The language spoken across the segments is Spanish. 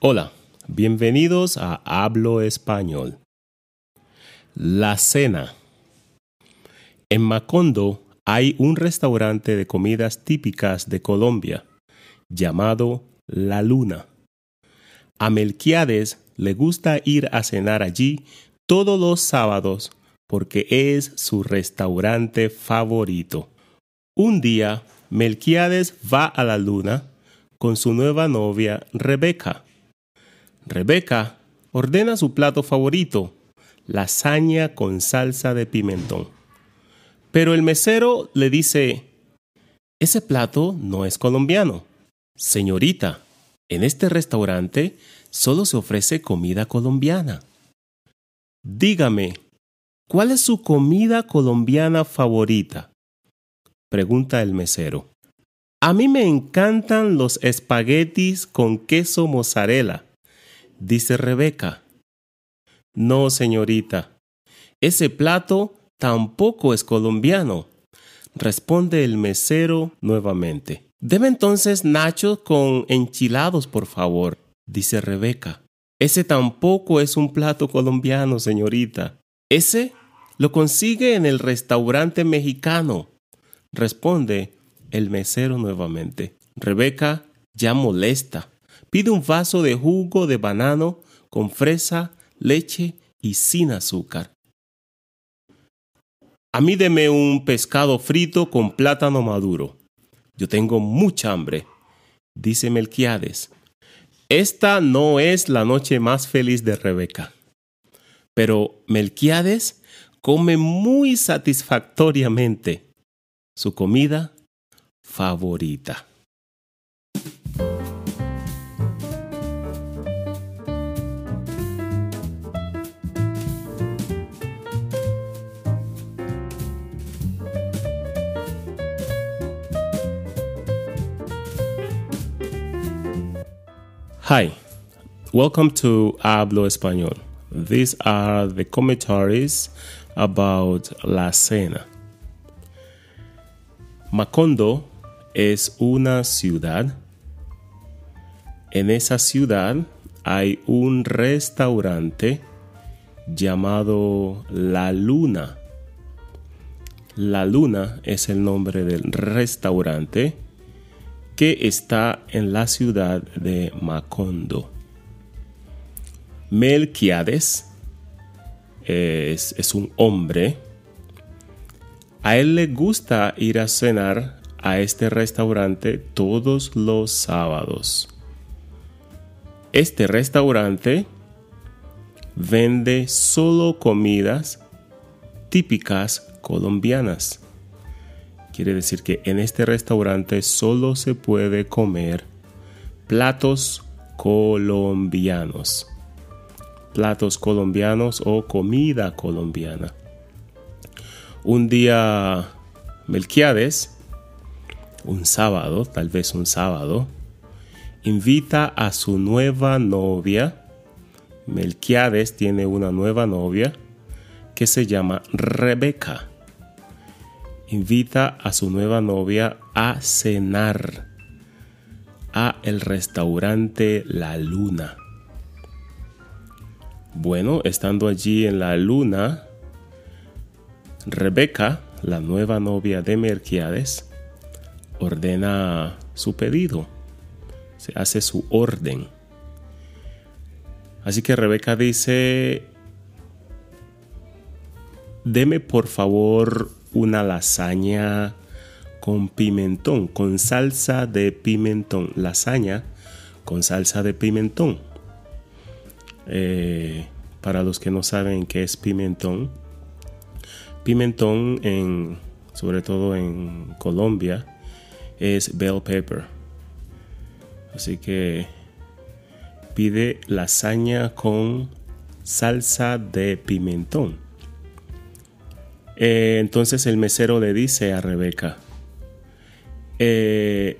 Hola, bienvenidos a Hablo Español. La cena. En Macondo hay un restaurante de comidas típicas de Colombia llamado La Luna. A Melquiades le gusta ir a cenar allí todos los sábados porque es su restaurante favorito. Un día, Melquiades va a la luna con su nueva novia Rebeca. Rebeca ordena su plato favorito, lasaña con salsa de pimentón. Pero el mesero le dice, ese plato no es colombiano. Señorita, en este restaurante solo se ofrece comida colombiana. Dígame, ¿cuál es su comida colombiana favorita? Pregunta el mesero. A mí me encantan los espaguetis con queso mozzarella, dice Rebeca. No, señorita, ese plato tampoco es colombiano, responde el mesero nuevamente. Debe entonces nachos con enchilados, por favor, dice Rebeca. Ese tampoco es un plato colombiano, señorita. Ese lo consigue en el restaurante mexicano, responde el mesero nuevamente. Rebeca, ya molesta, pide un vaso de jugo de banano con fresa, leche y sin azúcar. A mí deme un pescado frito con plátano maduro. Yo tengo mucha hambre, dice Melquiades. Esta no es la noche más feliz de Rebeca. Pero Melquiades come muy satisfactoriamente. Su comida favorita. Hi, welcome to Hablo Español. These are the commentaries about La Cena. Macondo es una ciudad. En esa ciudad hay un restaurante llamado La Luna. La Luna es el nombre del restaurante que está en la ciudad de Macondo. Melquiades es, es un hombre. A él le gusta ir a cenar a este restaurante todos los sábados. Este restaurante vende solo comidas típicas colombianas. Quiere decir que en este restaurante solo se puede comer platos colombianos. Platos colombianos o comida colombiana. Un día Melquiades un sábado, tal vez un sábado, invita a su nueva novia. Melquiades tiene una nueva novia que se llama Rebeca. Invita a su nueva novia a cenar a el restaurante La Luna. Bueno, estando allí en La Luna, Rebeca, la nueva novia de Melquiades, ordena su pedido, se hace su orden. Así que Rebeca dice, deme por favor una lasaña con pimentón, con salsa de pimentón, lasaña con salsa de pimentón. Eh, para los que no saben qué es pimentón, pimentón en, sobre todo en Colombia, es bell pepper. Así que pide lasaña con salsa de pimentón. Eh, entonces el mesero le dice a Rebeca, eh,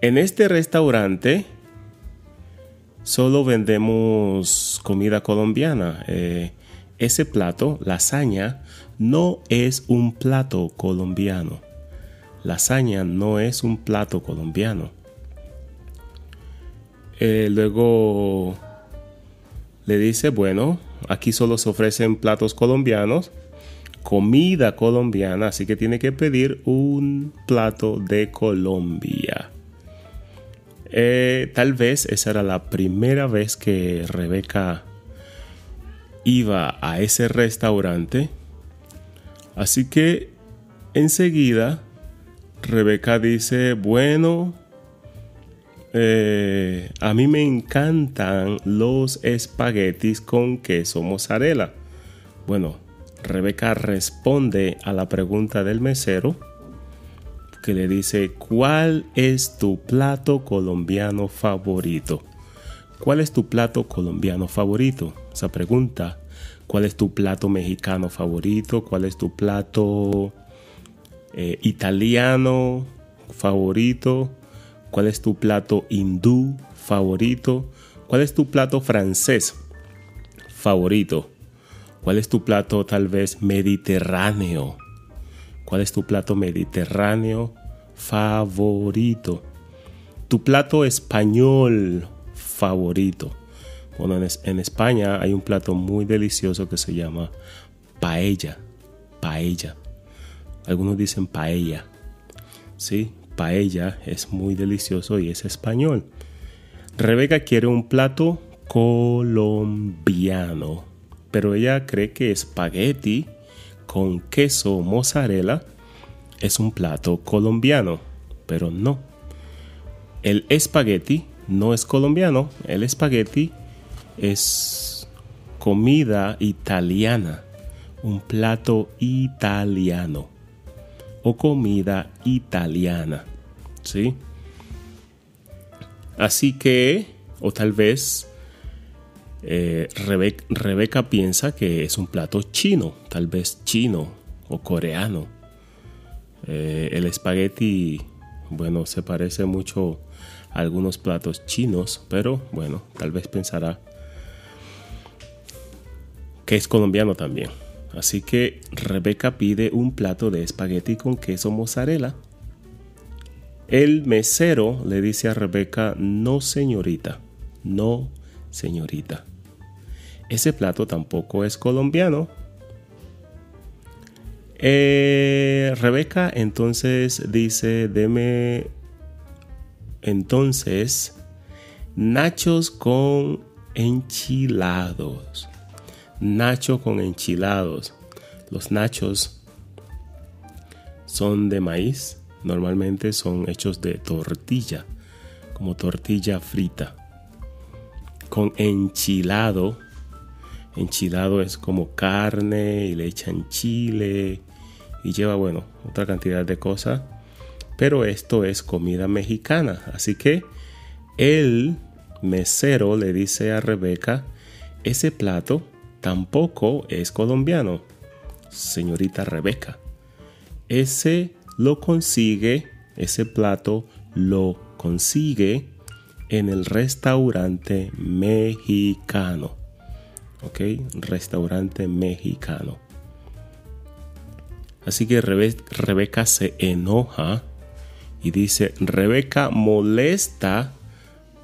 en este restaurante solo vendemos comida colombiana. Eh, ese plato, lasaña, no es un plato colombiano lasaña no es un plato colombiano. Luego le dice, bueno, aquí solo se ofrecen platos colombianos, comida colombiana, así que tiene que pedir un plato de Colombia. Eh, tal vez esa era la primera vez que Rebeca iba a ese restaurante. Así que enseguida Rebeca dice, bueno, eh, a mí me encantan los espaguetis con queso mozzarella. Bueno, Rebeca responde a la pregunta del mesero que le dice, ¿cuál es tu plato colombiano favorito? ¿Cuál es tu plato colombiano favorito? Esa pregunta. ¿Cuál es tu plato mexicano favorito? ¿Cuál es tu plato eh, italiano favorito? ¿Cuál es tu plato hindú favorito? ¿Cuál es tu plato francés favorito? ¿Cuál es tu plato tal vez mediterráneo? ¿Cuál es tu plato mediterráneo favorito? Tu plato español favorito. Bueno, en, España hay un plato muy delicioso que se llama paella. Paella. Algunos dicen paella. Sí, paella es muy delicioso y es español. Rebeca quiere un plato colombiano, pero ella cree que espagueti con queso mozzarella es un plato colombiano, pero no. El espagueti no es colombiano, el espagueti es comida italiana, un plato italiano o comida italiana, ¿sí? Así que, o tal vez eh, Rebeca piensa que es un plato chino, tal vez chino o coreano. Eh, el espagueti, bueno, se parece mucho a algunos platos chinos, pero bueno, tal vez pensará que es colombiano también. Así que Rebeca pide un plato de espagueti con queso mozzarella. El mesero le dice a Rebeca, no señorita, no señorita. Ese plato tampoco es colombiano. Eh, Rebeca entonces dice, deme entonces nachos con enchilados. Nacho con enchilados. Los nachos son de maíz. Normalmente son hechos de tortilla, como tortilla frita. Con enchilado Enchilado es como carne y le echan chile y lleva, bueno, otra cantidad de cosas. Pero esto es comida mexicana. Así que el mesero le dice a Rebeca, ese plato tampoco es colombiano, señorita Rebeca. Ese lo consigue, ese plato lo consigue en el restaurante mexicano. ¿Ok? Restaurante mexicano. Así que Rebeca se enoja y dice, Rebeca molesta,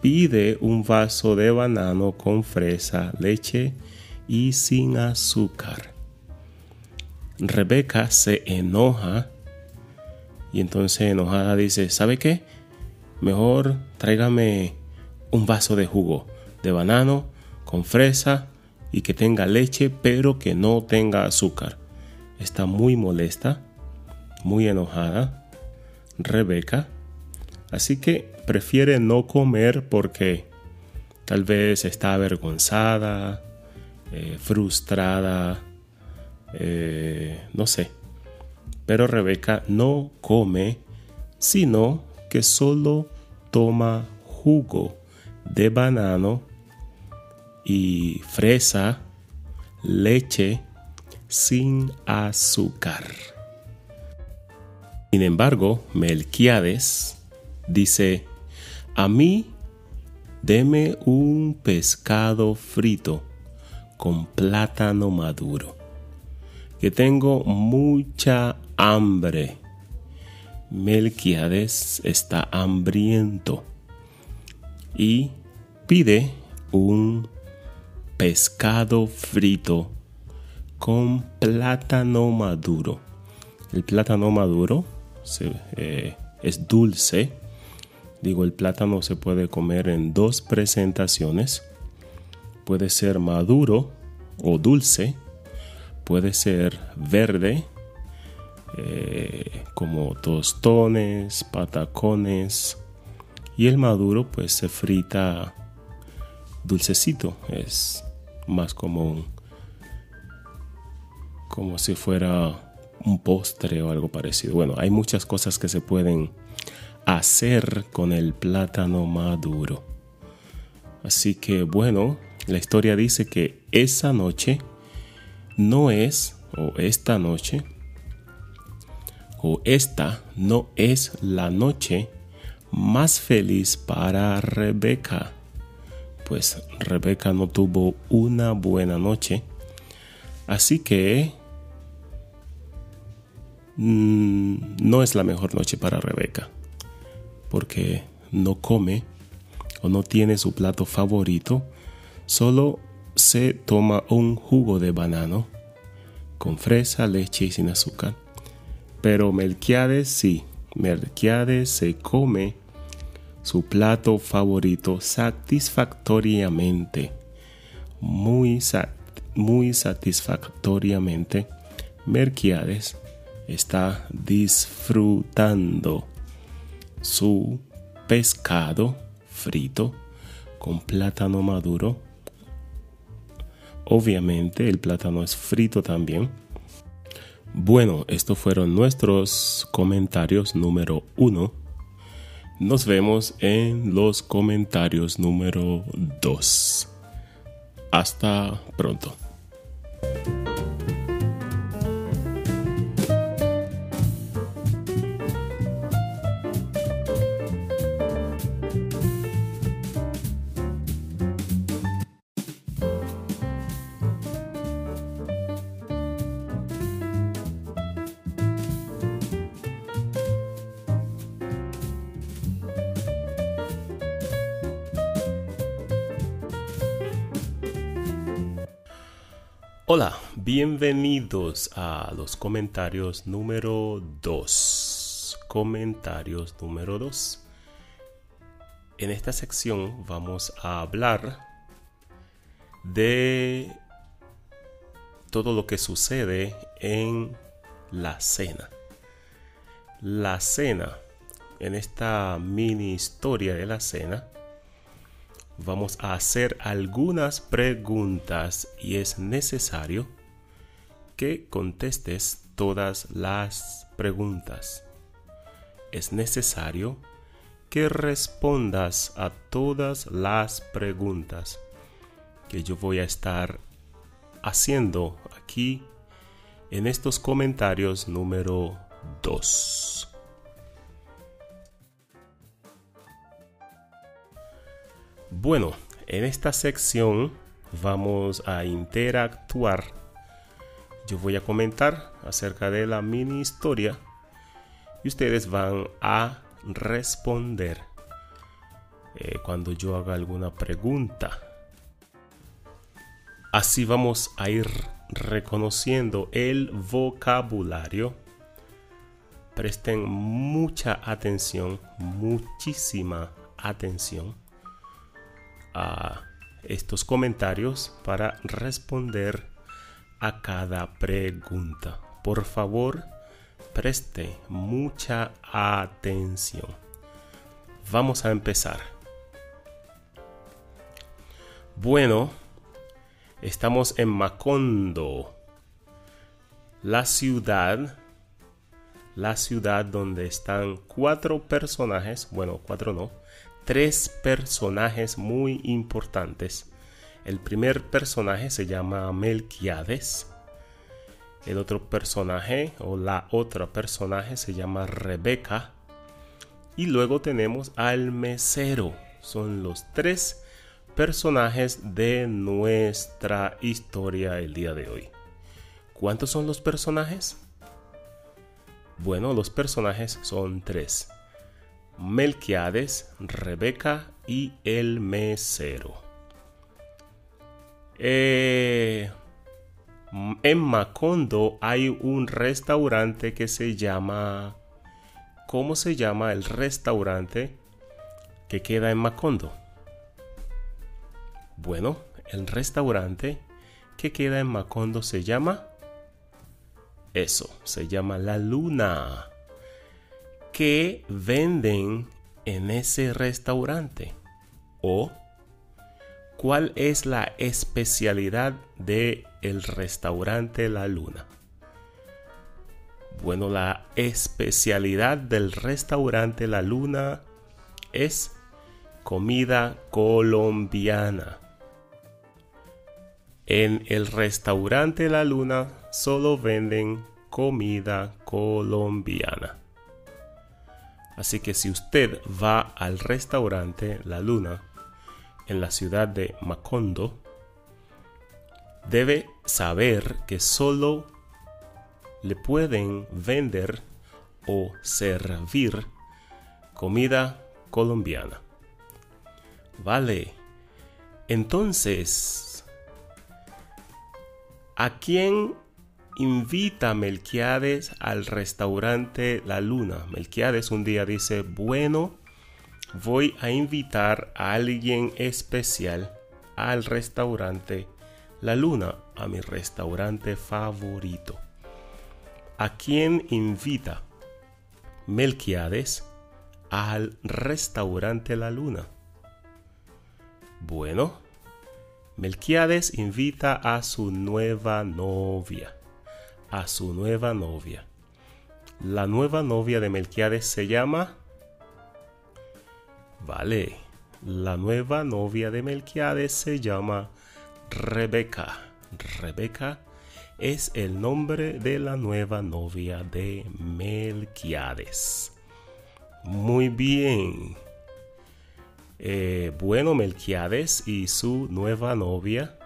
pide un vaso de banano con fresa, leche y sin azúcar. Rebeca se enoja y entonces enojada dice, ¿sabe qué? Mejor tráigame un vaso de jugo de banano con fresa y que tenga leche pero que no tenga azúcar. Está muy molesta, muy enojada, Rebeca. Así que prefiere no comer porque tal vez está avergonzada, eh, frustrada, eh, no sé. Pero Rebeca no come, sino que solo toma jugo de banano y fresa, leche sin azúcar. Sin embargo, Melquiades dice, a mí deme un pescado frito con plátano maduro, que tengo mucha hambre. Melquiades está hambriento y pide un pescado frito con plátano maduro. El plátano maduro eh, es dulce. Digo, el plátano se puede comer en dos presentaciones. Puede ser maduro o dulce. Puede ser verde, eh, como tostones, patacones. Y el maduro pues se frita dulcecito. Es más común como si fuera un postre o algo parecido. Bueno, hay muchas cosas que se pueden hacer con el plátano maduro. Así que bueno, la historia dice que esa noche no es, o esta noche, o esta no es la noche más feliz para Rebeca. Pues Rebeca no tuvo una buena noche. Así que Mm, no es la mejor noche para Rebeca, porque no come o no tiene su plato favorito, solo se toma un jugo de banano con fresa, leche y sin azúcar. Pero Melquiades sí, Melquiades se come su plato favorito satisfactoriamente, muy, muy satisfactoriamente. Melquiades está disfrutando su pescado frito con plátano maduro. Obviamente el plátano es frito también. Bueno, estos fueron nuestros comentarios número uno. Nos vemos en los comentarios número dos. Hasta pronto. Hola, bienvenidos a los comentarios número 2. Comentarios número 2. En esta sección vamos a hablar de todo lo que sucede en la cena. La cena, en esta mini historia de la cena, vamos a hacer algunas preguntas y es necesario que contestes todas las preguntas. Es necesario que respondas a todas las preguntas que yo voy a estar haciendo aquí en estos comentarios número 2. Bueno, en esta sección vamos a interactuar. Yo voy a comentar acerca de la mini historia y ustedes van a responder eh, cuando yo haga alguna pregunta. Así vamos a ir reconociendo el vocabulario. Presten mucha atención, muchísima atención a estos comentarios para responder a cada pregunta. Por favor, preste mucha atención. Vamos a empezar. Bueno, estamos en Macondo, la ciudad, la ciudad donde están cuatro personajes, bueno, cuatro no, tres personajes muy importantes. El primer personaje se llama Melquiades. El otro personaje o la otra personaje se llama Rebeca. Y luego tenemos al mesero. Son los tres personajes de nuestra historia el día de hoy. ¿Cuántos son los personajes? Bueno, los personajes son tres. Melquiades, Rebeca y el mesero. Eh, en Macondo hay un restaurante que se llama... ¿Cómo se llama el restaurante que queda en Macondo? Bueno, el restaurante que queda en Macondo se llama... Eso, se llama La Luna. ¿Qué venden en ese restaurante? ¿O cuál es la especialidad de el restaurante La Luna? Bueno, la especialidad del restaurante La Luna es comida colombiana. En el restaurante La Luna solo venden comida colombiana. Así que si usted va al restaurante La Luna en la ciudad de Macondo, debe saber que solo le pueden vender o servir comida colombiana. Vale. Entonces, ¿a quién invita a Melquiades al restaurante La Luna? Melquiades un día dice, bueno, voy a invitar a alguien especial al restaurante La Luna, a mi restaurante favorito. ¿A quién invita Melquiades al restaurante La Luna? Bueno, Melquiades invita a su nueva novia, a su nueva novia. La nueva novia de Melquiades se llama... Vale, la nueva novia de Melquiades se llama Rebeca. Rebeca es el nombre de la nueva novia de Melquiades. Muy bien. Eh, bueno, Melquiades y su nueva novia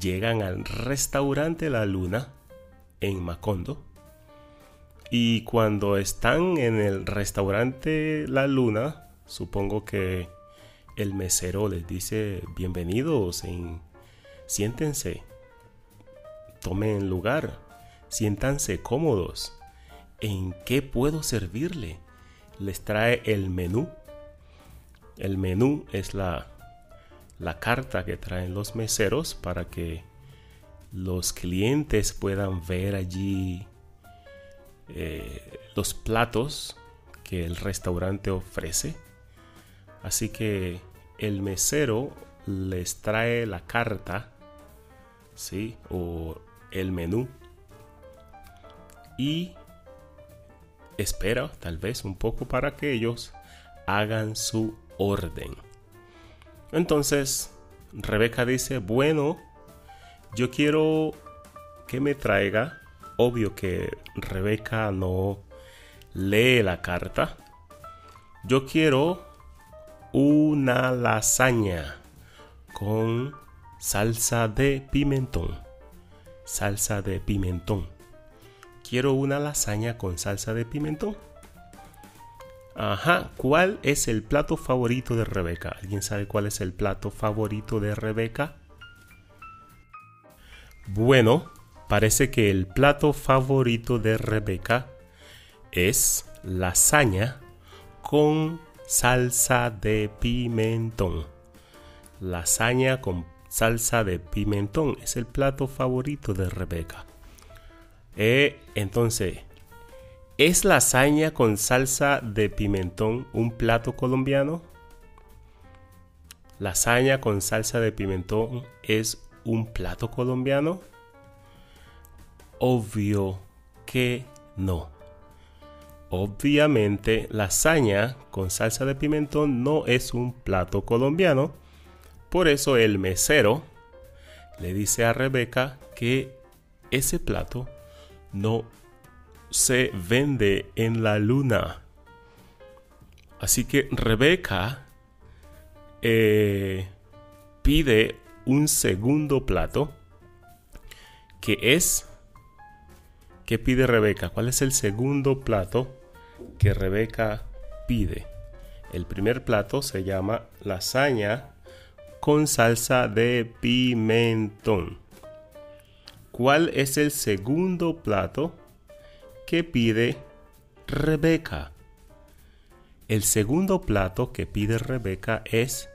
llegan al restaurante La Luna en Macondo. Y cuando están en el restaurante La Luna, supongo que el mesero les dice bienvenidos, en, siéntense, tomen lugar, siéntanse cómodos. ¿En qué puedo servirle? Les trae el menú el menú es la, carta que traen los meseros para que los clientes puedan ver allí eh, los platos que el restaurante ofrece. Así que el mesero les trae la carta, ¿sí? O el menú. Y espera tal vez un poco para que ellos hagan su orden. Entonces, Rebeca dice, bueno, yo quiero que me traiga, obvio que Rebeca no lee la carta, yo quiero una lasaña con salsa de pimentón. Salsa de pimentón. Quiero una lasaña con salsa de pimentón. Ajá, ¿cuál es el plato favorito de Rebeca? ¿Alguien sabe cuál es el plato favorito de Rebeca? Bueno, parece que el plato favorito de Rebeca es lasaña con salsa de pimentón. Lasaña con salsa de pimentón es el plato favorito de Rebeca. Eh, entonces, ¿Es lasaña con salsa de pimentón un plato colombiano? ¿Lasaña con salsa de pimentón es un plato colombiano? Obvio que no. Obviamente, lasaña con salsa de pimentón no es un plato colombiano. Por eso el mesero le dice a Rebeca que ese plato no se vende en la luna. Así que Rebeca eh, pide un segundo plato que es... ¿Qué pide Rebeca? ¿Cuál es el segundo plato que Rebeca pide. El primer plato se llama lasaña con salsa de pimentón. ¿Cuál es el segundo plato que pide Rebeca? El segundo plato que pide Rebeca es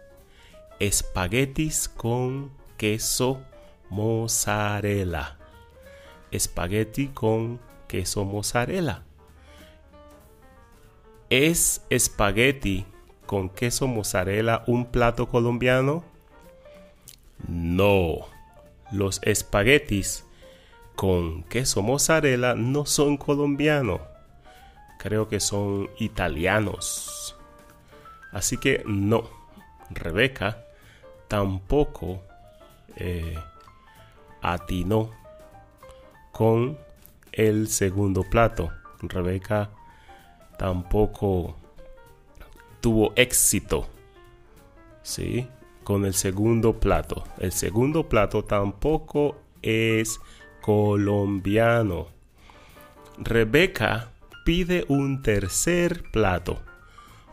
espaguetis con queso mozzarella. Espagueti con queso mozzarella. ¿Es espagueti con queso mozzarella un plato colombiano? No. Los espaguetis con queso mozzarella no son colombianos. Creo que son italianos. Así que no. Rebeca tampoco eh, atinó con el segundo plato. Rebeca tampoco tuvo éxito, ¿sí? Con el segundo plato. El segundo plato tampoco es colombiano. Rebeca pide un tercer plato.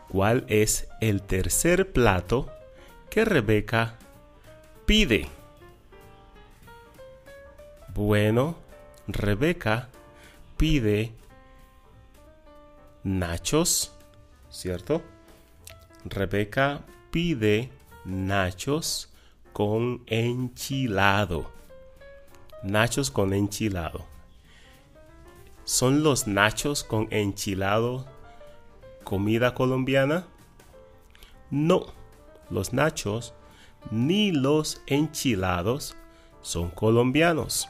¿Cuál es el tercer plato que Rebeca pide? Bueno, Rebeca pide nachos, ¿cierto? Rebeca pide nachos con enchilado. Nachos con enchilado. ¿Son los nachos con enchilado comida colombiana? No, los nachos ni los enchilados son colombianos.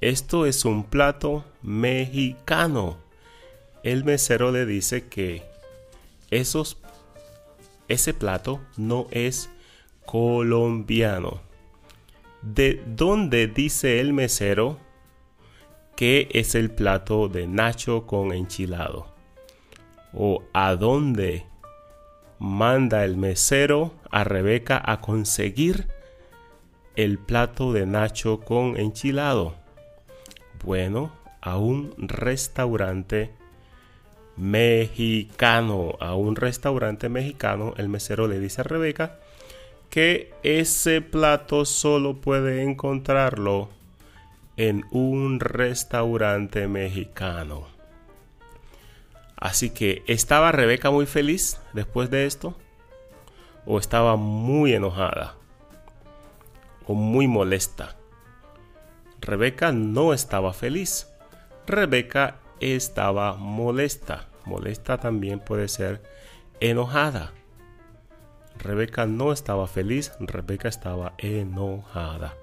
Esto es un plato mexicano. El mesero le dice que esos, ese plato no es colombiano. ¿De dónde dice el mesero que es el plato de nacho con enchilado? ¿O a dónde manda el mesero a Rebeca a conseguir el plato de nacho con enchilado? bueno a un restaurante mexicano. A un restaurante mexicano, el mesero le dice a Rebeca que ese plato solo puede encontrarlo en un restaurante mexicano. Así que, ¿estaba Rebeca muy feliz después de esto? ¿O estaba muy enojada? ¿O muy molesta? Rebeca no estaba feliz. Rebeca estaba molesta. Molesta también puede ser enojada. Rebeca no estaba feliz, Rebeca estaba enojada.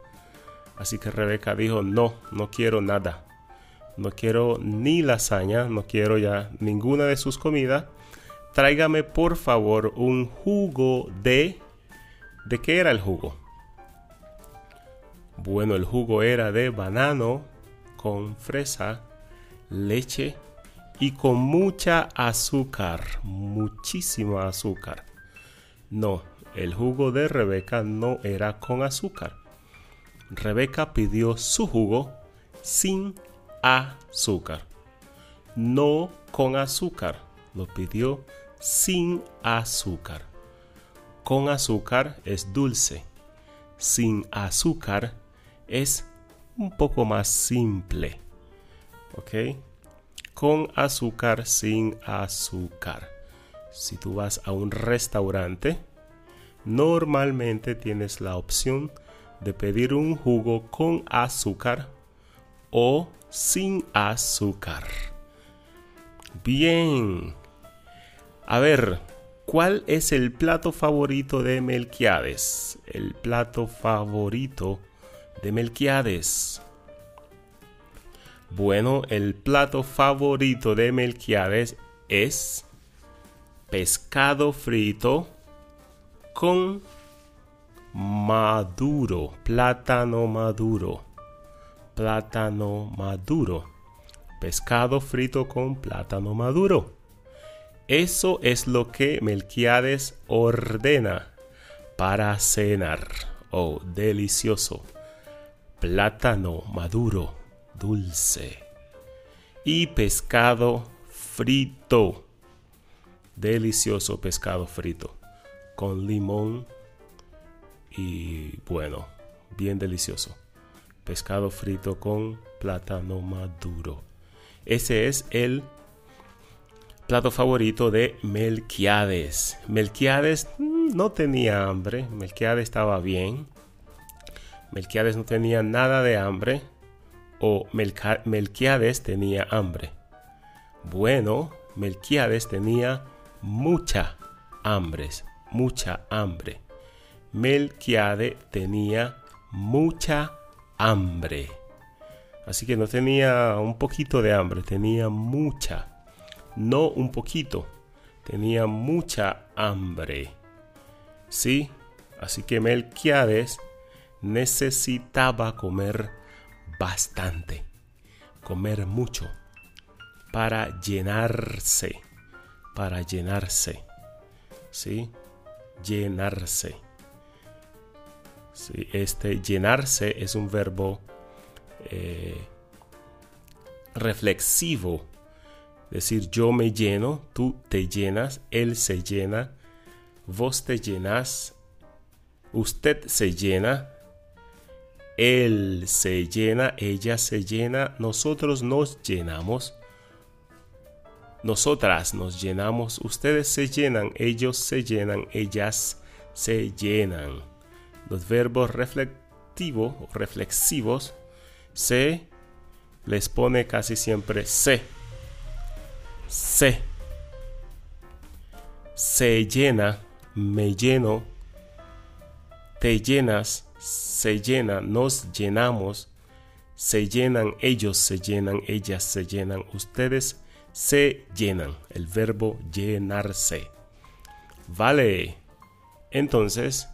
Así que Rebeca dijo, no, no quiero nada. No quiero ni lasaña, no quiero ya ninguna de sus comidas. Tráigame por favor un jugo de... ¿De qué era el jugo? Bueno, el jugo era de banano con fresa, leche y con mucha azúcar, muchísima azúcar. No, el jugo de Rebeca no era con azúcar. Rebeca pidió su jugo sin azúcar. No con azúcar, lo pidió sin azúcar. Con azúcar es dulce. Sin azúcar es un poco más simple. ¿Ok? Con azúcar, sin azúcar. Si tú vas a un restaurante, normalmente tienes la opción de pedir un jugo con azúcar o sin azúcar. Bien. A ver, ¿cuál es el plato favorito de Melquiades? El plato favorito de Melquiades. Bueno, el plato favorito de Melquiades es pescado frito con maduro, plátano maduro, plátano maduro, pescado frito con plátano maduro. Eso es lo que Melquiades ordena para cenar. Oh, delicioso plátano maduro, dulce y pescado frito. delicioso pescado frito con limón y bueno, bien delicioso. Pescado frito con plátano maduro. Ese es el plato favorito de Melquiades. Melquiades mm, no tenía hambre, Melquiades estaba bien. Melquiades no tenía nada de hambre o Melquiades tenía hambre. Bueno, Melquiades tenía mucha hambre, mucha hambre. Melquiades tenía mucha hambre. Así que no tenía un poquito de hambre, tenía mucha. No un poquito, tenía mucha hambre. Sí, así que Melquiades necesitaba comer bastante, comer mucho, para llenarse, para llenarse, ¿sí? Llenarse. Este llenarse es un verbo eh, reflexivo. Decir yo me lleno, tú te llenas, él se llena, vos te llenas, usted se llena, él se llena, ella se llena, nosotros nos llenamos, nosotras nos llenamos, ustedes se llenan, ellos se llenan, ellas se llenan. Los verbos reflectivos o reflexivos se les pone casi siempre se. Se. Se llena, me lleno, te llenas, se llena, nos llenamos, se llenan, ellos se llenan, ellas se llenan, ustedes se llenan. El verbo llenarse. Vale. Entonces,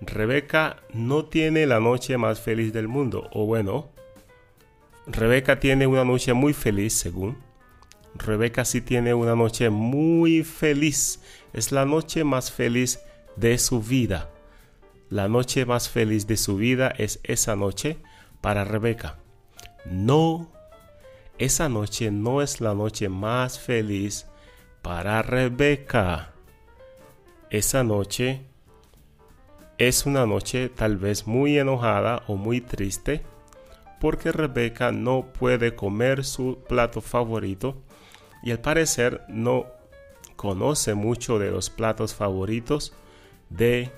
Rebeca no tiene la noche más feliz del mundo. O bueno, Rebeca tiene una noche muy feliz, según. Rebeca sí tiene una noche muy feliz. Es la noche más feliz de su vida. La noche más feliz de su vida es esa noche para Rebeca. No, esa noche no es la noche más feliz para Rebeca. Esa noche es una noche tal vez muy enojada o muy triste porque Rebeca no puede comer su plato favorito y al parecer no conoce mucho de los platos favoritos de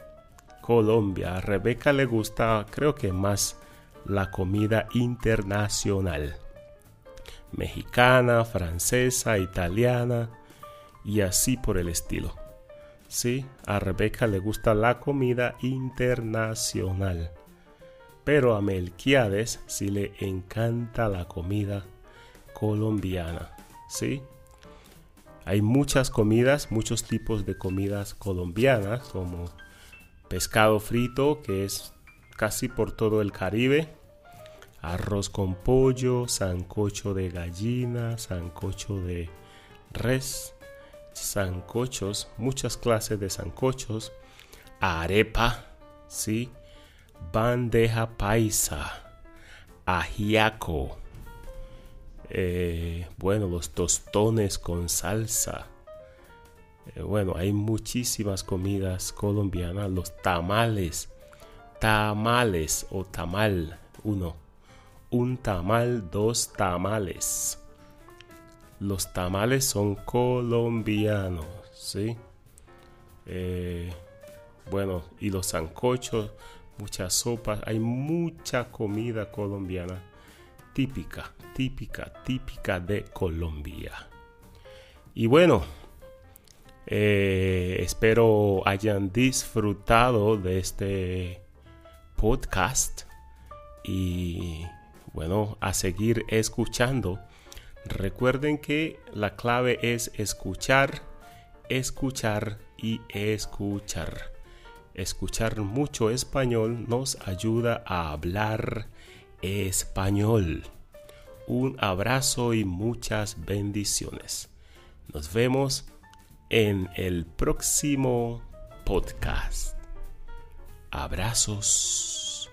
Colombia. A Rebeca le gusta, creo que más, la comida internacional. Mexicana, francesa, italiana y así por el estilo. Sí, a Rebeca le gusta la comida internacional. Pero a Melquiades sí le encanta la comida colombiana. ¿Sí? Hay muchas comidas, muchos tipos de comidas colombianas, como pescado frito, que es casi por todo el Caribe, arroz con pollo, sancocho de gallina, sancocho de res, sancochos, muchas clases de sancochos, arepa, ¿sí? bandeja paisa, ajiaco, eh, bueno, los tostones con salsa. Eh, bueno, hay muchísimas comidas colombianas, los tamales, tamales o tamal, uno, un tamal, dos tamales. Los tamales son colombianos, ¿sí? Eh, bueno, y los sancochos muchas sopas, hay mucha comida colombiana típica, típica, típica de Colombia. Y bueno, eh, espero hayan disfrutado de este podcast y bueno, a seguir escuchando. Recuerden que la clave es escuchar, escuchar y escuchar. Escuchar mucho español nos ayuda a hablar español. Un abrazo y muchas bendiciones. Nos vemos en el próximo podcast. Abrazos.